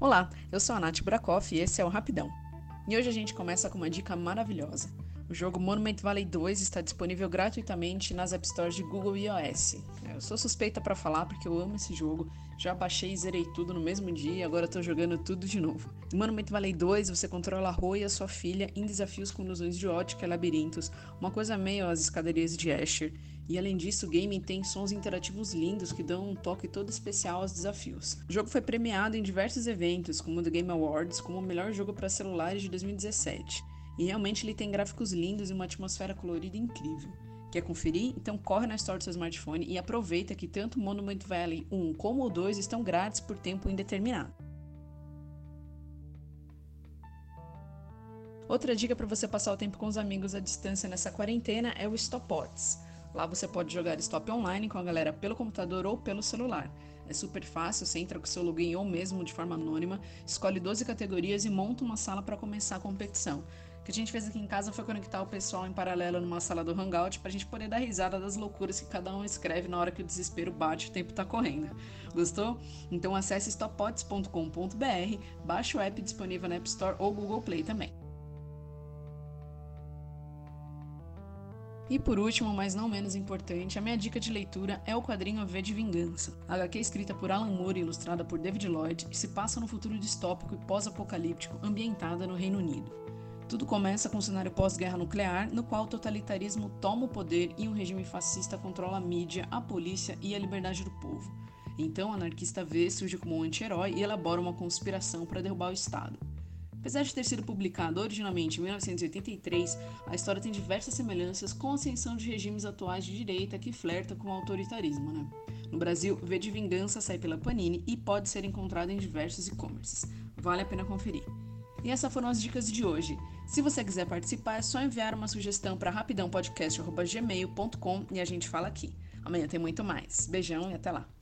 Olá, eu sou a Nath Brakoff e esse é o Rapidão. E hoje a gente começa com uma dica maravilhosa. O jogo Monument Valley 2 está disponível gratuitamente nas App Stores de Google e iOS. Eu sou suspeita para falar porque eu amo esse jogo, já baixei e zerei tudo no mesmo dia e agora estou jogando tudo de novo. Em Monument Valley 2 você controla a Roi e a sua filha em desafios com ilusões de ótica e labirintos, uma coisa meio as escadarias de Asher. E além disso, o game tem sons interativos lindos que dão um toque todo especial aos desafios. O jogo foi premiado em diversos eventos, como o The Game Awards, como o melhor jogo para celulares de 2017. E realmente ele tem gráficos lindos e uma atmosfera colorida incrível. Quer conferir? Então corre na Store do seu smartphone e aproveita que tanto Monument Valley 1 como o 2 estão grátis por tempo indeterminado. Outra dica para você passar o tempo com os amigos à distância nessa quarentena é o Stopots. Lá você pode jogar stop online com a galera pelo computador ou pelo celular. É super fácil, você entra com seu login ou mesmo de forma anônima, escolhe 12 categorias e monta uma sala para começar a competição. Que a gente fez aqui em casa foi conectar o pessoal em paralelo numa sala do Hangout para a gente poder dar risada das loucuras que cada um escreve na hora que o desespero bate e o tempo está correndo. Gostou? Então acesse stoppods.com.br, baixe o app disponível na App Store ou Google Play também. E por último, mas não menos importante, a minha dica de leitura é o quadrinho V de Vingança. A HQ escrita por Alan Moore e ilustrada por David Lloyd e se passa no futuro distópico e pós-apocalíptico ambientada no Reino Unido. Tudo começa com um cenário pós-guerra nuclear, no qual o totalitarismo toma o poder e um regime fascista controla a mídia, a polícia e a liberdade do povo. Então, o anarquista V surge como um anti-herói e elabora uma conspiração para derrubar o Estado. Apesar de ter sido publicado originalmente em 1983, a história tem diversas semelhanças com a ascensão de regimes atuais de direita que flerta com o autoritarismo. Né? No Brasil, V de Vingança sai pela Panini e pode ser encontrado em diversos e-commerces. Vale a pena conferir. E essas foram as dicas de hoje. Se você quiser participar, é só enviar uma sugestão para rapidãopodcast.gmail.com e a gente fala aqui. Amanhã tem muito mais. Beijão e até lá!